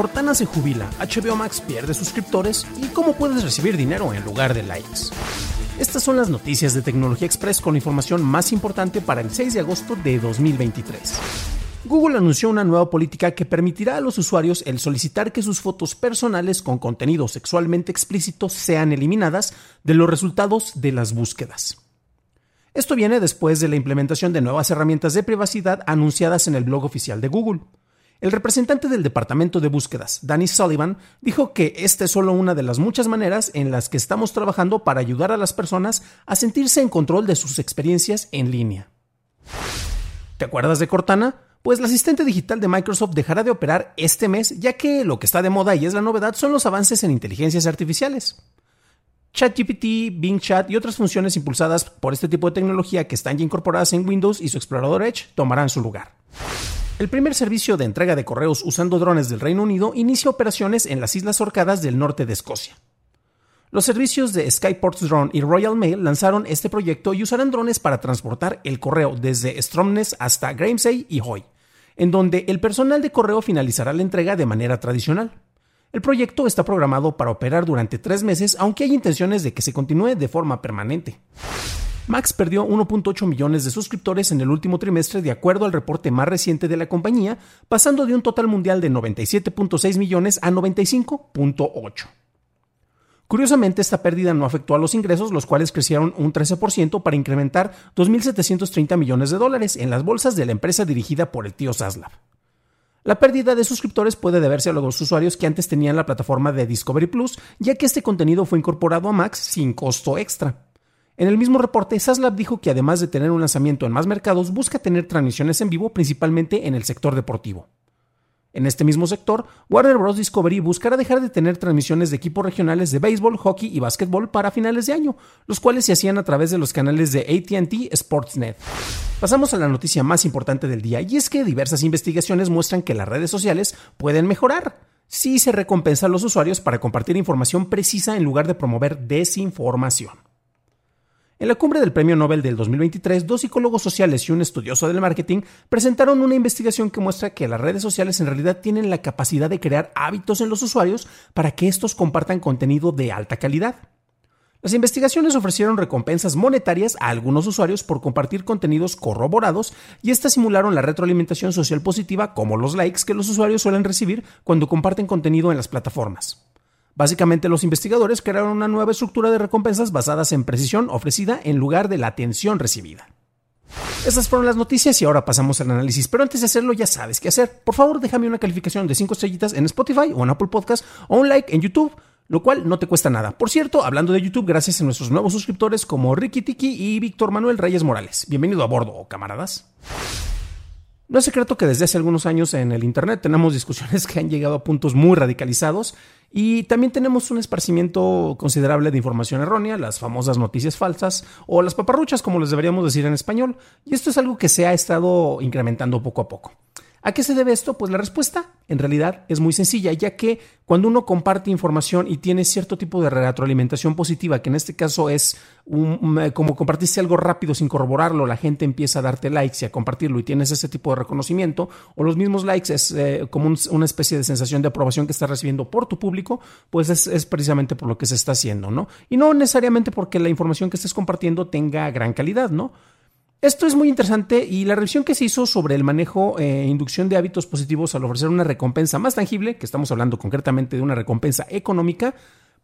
Cortana se jubila, HBO Max pierde suscriptores y cómo puedes recibir dinero en lugar de likes. Estas son las noticias de Tecnología Express con la información más importante para el 6 de agosto de 2023. Google anunció una nueva política que permitirá a los usuarios el solicitar que sus fotos personales con contenido sexualmente explícito sean eliminadas de los resultados de las búsquedas. Esto viene después de la implementación de nuevas herramientas de privacidad anunciadas en el blog oficial de Google. El representante del departamento de búsquedas, Danny Sullivan, dijo que esta es solo una de las muchas maneras en las que estamos trabajando para ayudar a las personas a sentirse en control de sus experiencias en línea. ¿Te acuerdas de Cortana? Pues el asistente digital de Microsoft dejará de operar este mes, ya que lo que está de moda y es la novedad son los avances en inteligencias artificiales. ChatGPT, Bing Chat y otras funciones impulsadas por este tipo de tecnología que están ya incorporadas en Windows y su explorador Edge tomarán su lugar. El primer servicio de entrega de correos usando drones del Reino Unido inicia operaciones en las Islas Orcadas del norte de Escocia. Los servicios de Skyports Drone y Royal Mail lanzaron este proyecto y usarán drones para transportar el correo desde Stromness hasta Gramsay y Hoy, en donde el personal de correo finalizará la entrega de manera tradicional. El proyecto está programado para operar durante tres meses, aunque hay intenciones de que se continúe de forma permanente. Max perdió 1.8 millones de suscriptores en el último trimestre de acuerdo al reporte más reciente de la compañía, pasando de un total mundial de 97.6 millones a 95.8. Curiosamente, esta pérdida no afectó a los ingresos, los cuales crecieron un 13% para incrementar 2.730 millones de dólares en las bolsas de la empresa dirigida por el tío Zaslav. La pérdida de suscriptores puede deberse a los usuarios que antes tenían la plataforma de Discovery Plus, ya que este contenido fue incorporado a Max sin costo extra. En el mismo reporte, Saslab dijo que además de tener un lanzamiento en más mercados, busca tener transmisiones en vivo principalmente en el sector deportivo. En este mismo sector, Warner Bros. Discovery buscará dejar de tener transmisiones de equipos regionales de béisbol, hockey y básquetbol para finales de año, los cuales se hacían a través de los canales de ATT Sportsnet. Pasamos a la noticia más importante del día, y es que diversas investigaciones muestran que las redes sociales pueden mejorar si se recompensa a los usuarios para compartir información precisa en lugar de promover desinformación. En la cumbre del Premio Nobel del 2023, dos psicólogos sociales y un estudioso del marketing presentaron una investigación que muestra que las redes sociales en realidad tienen la capacidad de crear hábitos en los usuarios para que estos compartan contenido de alta calidad. Las investigaciones ofrecieron recompensas monetarias a algunos usuarios por compartir contenidos corroborados y estas simularon la retroalimentación social positiva como los likes que los usuarios suelen recibir cuando comparten contenido en las plataformas. Básicamente los investigadores crearon una nueva estructura de recompensas basadas en precisión ofrecida en lugar de la atención recibida. Estas fueron las noticias y ahora pasamos al análisis, pero antes de hacerlo ya sabes qué hacer. Por favor, déjame una calificación de 5 estrellitas en Spotify o en Apple Podcast o un like en YouTube, lo cual no te cuesta nada. Por cierto, hablando de YouTube, gracias a nuestros nuevos suscriptores como Ricky Tiki y Víctor Manuel Reyes Morales. Bienvenido a bordo, camaradas. No es secreto que desde hace algunos años en el Internet tenemos discusiones que han llegado a puntos muy radicalizados y también tenemos un esparcimiento considerable de información errónea, las famosas noticias falsas o las paparruchas como les deberíamos decir en español. Y esto es algo que se ha estado incrementando poco a poco. ¿A qué se debe esto? Pues la respuesta en realidad es muy sencilla, ya que cuando uno comparte información y tiene cierto tipo de retroalimentación positiva, que en este caso es como compartiste algo rápido sin corroborarlo, la gente empieza a darte likes y a compartirlo y tienes ese tipo de reconocimiento, o los mismos likes es eh, como una especie de sensación de aprobación que estás recibiendo por tu público, pues es, es precisamente por lo que se está haciendo, ¿no? Y no necesariamente porque la información que estés compartiendo tenga gran calidad, ¿no? Esto es muy interesante y la revisión que se hizo sobre el manejo e inducción de hábitos positivos al ofrecer una recompensa más tangible, que estamos hablando concretamente de una recompensa económica,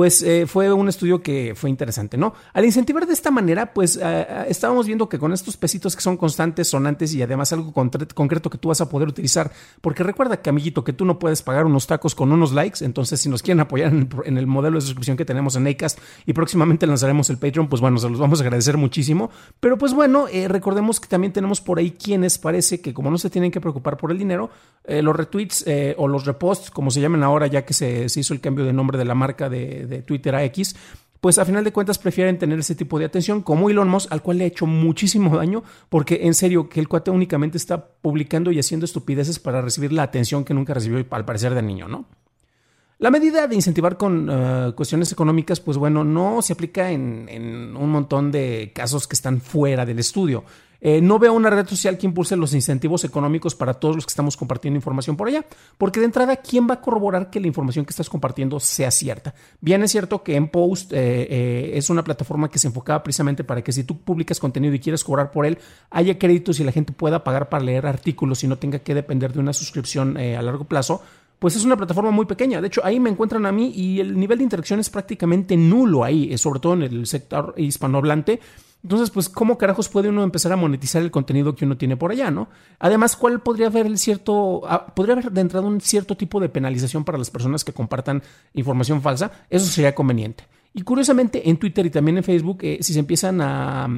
pues eh, fue un estudio que fue interesante, ¿no? Al incentivar de esta manera, pues eh, eh, estábamos viendo que con estos pesitos que son constantes, sonantes y además algo concreto que tú vas a poder utilizar, porque recuerda, Camillito, que tú no puedes pagar unos tacos con unos likes, entonces si nos quieren apoyar en el, modelo de suscripción que tenemos en Acast y próximamente lanzaremos el Patreon, pues bueno, se los vamos a agradecer muchísimo, pero pues bueno, recordemos que también tenemos por ahí quienes parece que como no se tienen que preocupar por el dinero, los retweets o los reposts, como se llaman ahora ya que se, se hizo el cambio de nombre de la marca de de, Twitter a X, pues a final de cuentas prefieren tener ese tipo de atención, como Elon Musk, al cual le ha hecho muchísimo daño, porque en serio, que el cuate únicamente está publicando y haciendo estupideces para recibir la atención que nunca recibió, al parecer, de niño, ¿no? La medida de incentivar con eh, cuestiones económicas, pues bueno, no se aplica en, un montón de casos que están fuera del estudio. Eh, no veo una red social que impulse los incentivos económicos para todos los que estamos compartiendo información por allá, porque de entrada, ¿quién va a corroborar que la información que estás compartiendo sea cierta? Bien es cierto que en Post eh, es una plataforma que se enfocaba precisamente para que si tú publicas contenido y quieres cobrar por él, haya créditos y la gente pueda pagar para leer artículos y no tenga que depender de una suscripción a largo plazo pues es una plataforma muy pequeña. De hecho, ahí me encuentran a mí y el nivel de interacción es prácticamente nulo ahí, eh, sobre todo en el sector hispanohablante. Entonces, pues, ¿cómo carajos puede uno empezar a monetizar el contenido que uno tiene por allá, no? Además, ¿cuál podría haber el cierto, ah, podría haber de entrada un cierto tipo de penalización para las personas que compartan información falsa? Eso sería conveniente. Y curiosamente, en Twitter y también en Facebook, eh, si se empiezan a,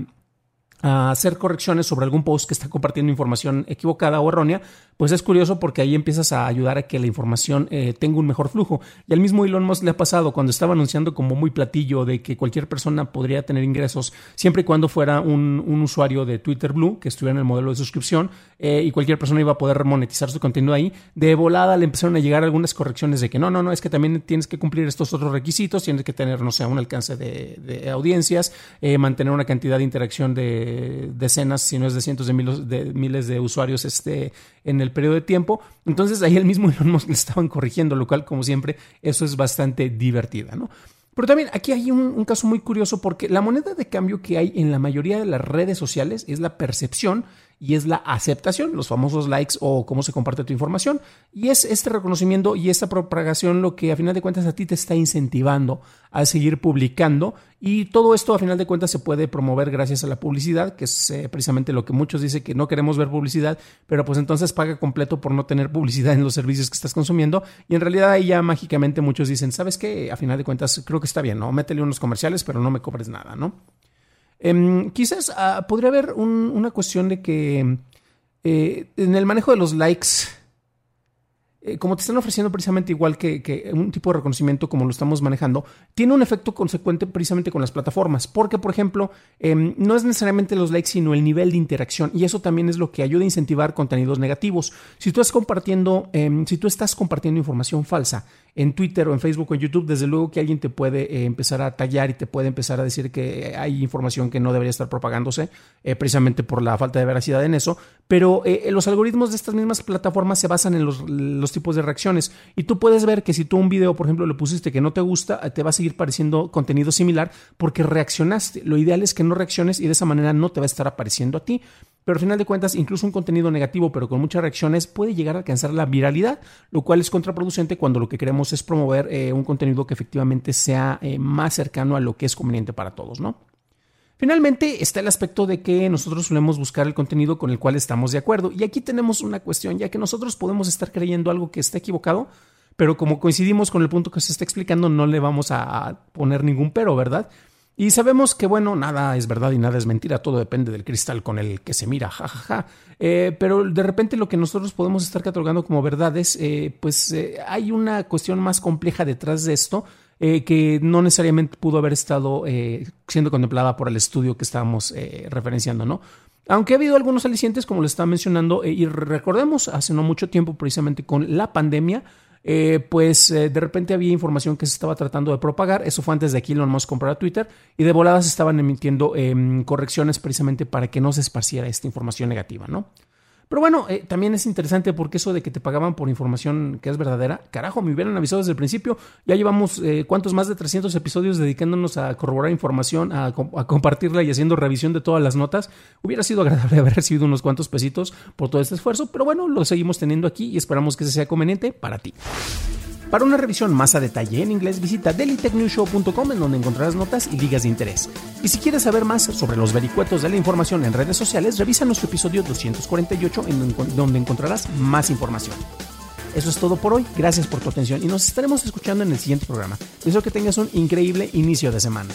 a hacer correcciones sobre algún post que está compartiendo información equivocada o errónea, pues es curioso porque ahí empiezas a ayudar a que la información eh, tenga un mejor flujo. Y al mismo Elon Musk le ha pasado cuando estaba anunciando como muy platillo de que cualquier persona podría tener ingresos siempre y cuando fuera un, usuario de Twitter Blue que estuviera en el modelo de suscripción eh, y cualquier persona iba a poder monetizar su contenido ahí. De volada le empezaron a llegar algunas correcciones de que no, no, no, es que también tienes que cumplir estos otros requisitos, tienes que tener, no sé, un alcance de, audiencias, eh, mantener una cantidad de interacción de decenas, si no es de cientos de miles de, usuarios este, en el periodo de tiempo. Entonces ahí el mismo Elon Musk le estaban corrigiendo, lo cual, como siempre, eso es bastante divertida, ¿no? Pero también aquí hay un, caso muy curioso porque la moneda de cambio que hay en la mayoría de las redes sociales es la percepción y es la aceptación, los famosos likes o cómo se comparte tu información. Y es este reconocimiento y esta propagación lo que a final de cuentas a ti te está incentivando a seguir publicando. Y todo esto a final de cuentas se puede promover gracias a la publicidad, que es eh, precisamente lo que muchos dicen que no queremos ver publicidad, pero pues entonces paga completo por no tener publicidad en los servicios que estás consumiendo. Y en realidad ahí ya mágicamente muchos dicen, ¿sabes qué? A final de cuentas creo que está bien, ¿no? Métele unos comerciales, pero no me cobres nada, ¿no? Em, quizás ah, podría haber una cuestión de que eh, en el manejo de los likes eh, como te están ofreciendo precisamente igual que, un tipo de reconocimiento como lo estamos manejando, tiene un efecto consecuente precisamente con las plataformas, porque por ejemplo, em, no es necesariamente los likes, sino el nivel de interacción, y eso también es lo que ayuda a incentivar contenidos negativos. Si tú estás compartiendo, em, si tú estás compartiendo información falsa en Twitter o en Facebook o en YouTube, desde luego que alguien te puede eh, empezar a tallar y te puede empezar a decir que hay información que no debería estar propagándose, eh, precisamente por la falta de veracidad en eso, pero los algoritmos de estas mismas plataformas se basan en los tipos de reacciones. Y tú puedes ver que si tú un video, por ejemplo, le pusiste que no te gusta, eh, te va a seguir pareciendo contenido similar porque reaccionaste. Lo ideal es que no reacciones y de esa manera no te va a estar apareciendo a ti. Pero al final de cuentas, incluso un contenido negativo, pero con muchas reacciones, puede llegar a alcanzar la viralidad, lo cual es contraproducente cuando lo que queremos es promover eh, un contenido que efectivamente sea eh, más cercano a lo que es conveniente para todos, ¿no? Finalmente está el aspecto de que nosotros solemos buscar el contenido con el cual estamos de acuerdo. Y aquí tenemos una cuestión, ya que nosotros podemos estar creyendo algo que está equivocado, pero como coincidimos con el punto que se está explicando, no le vamos a poner ningún pero, ¿verdad? Y sabemos que, bueno, nada es verdad y nada es mentira, todo depende del cristal con el que se mira, jajaja. Eh, pero de repente lo que nosotros podemos estar catalogando como verdades, eh, pues eh, hay una cuestión más compleja detrás de esto eh, que no necesariamente pudo haber estado eh, siendo contemplada por el estudio que estábamos eh, referenciando, ¿no? Aunque ha habido algunos alicientes, como les estaba mencionando, y recordemos hace no mucho tiempo, precisamente con la pandemia, pues de repente había información que se estaba tratando de propagar. Eso fue antes de que Elon Musk comprara Twitter y de volada se estaban emitiendo em, correcciones precisamente para que no se esparciera esta información negativa, ¿no? Pero bueno, eh, también es interesante porque eso de que te pagaban por información que es verdadera, carajo, me hubieran avisado desde el principio. Ya llevamos, eh, ¿cuántos más de 300 episodios dedicándonos a corroborar información, a, compartirla y haciendo revisión de todas las notas? Hubiera sido agradable haber recibido unos cuantos pesitos por todo este esfuerzo, pero bueno, lo seguimos teniendo aquí y esperamos que se sea conveniente para ti. Para una revisión más a detalle en inglés, visita dailytechnewshow.com en donde encontrarás notas y ligas de interés. Y si quieres saber más sobre los vericuetos de la información en redes sociales, revisa nuestro episodio 248 en donde encontrarás más información. Eso es todo por hoy, gracias por tu atención y nos estaremos escuchando en el siguiente programa. Deseo que tengas un increíble inicio de semana.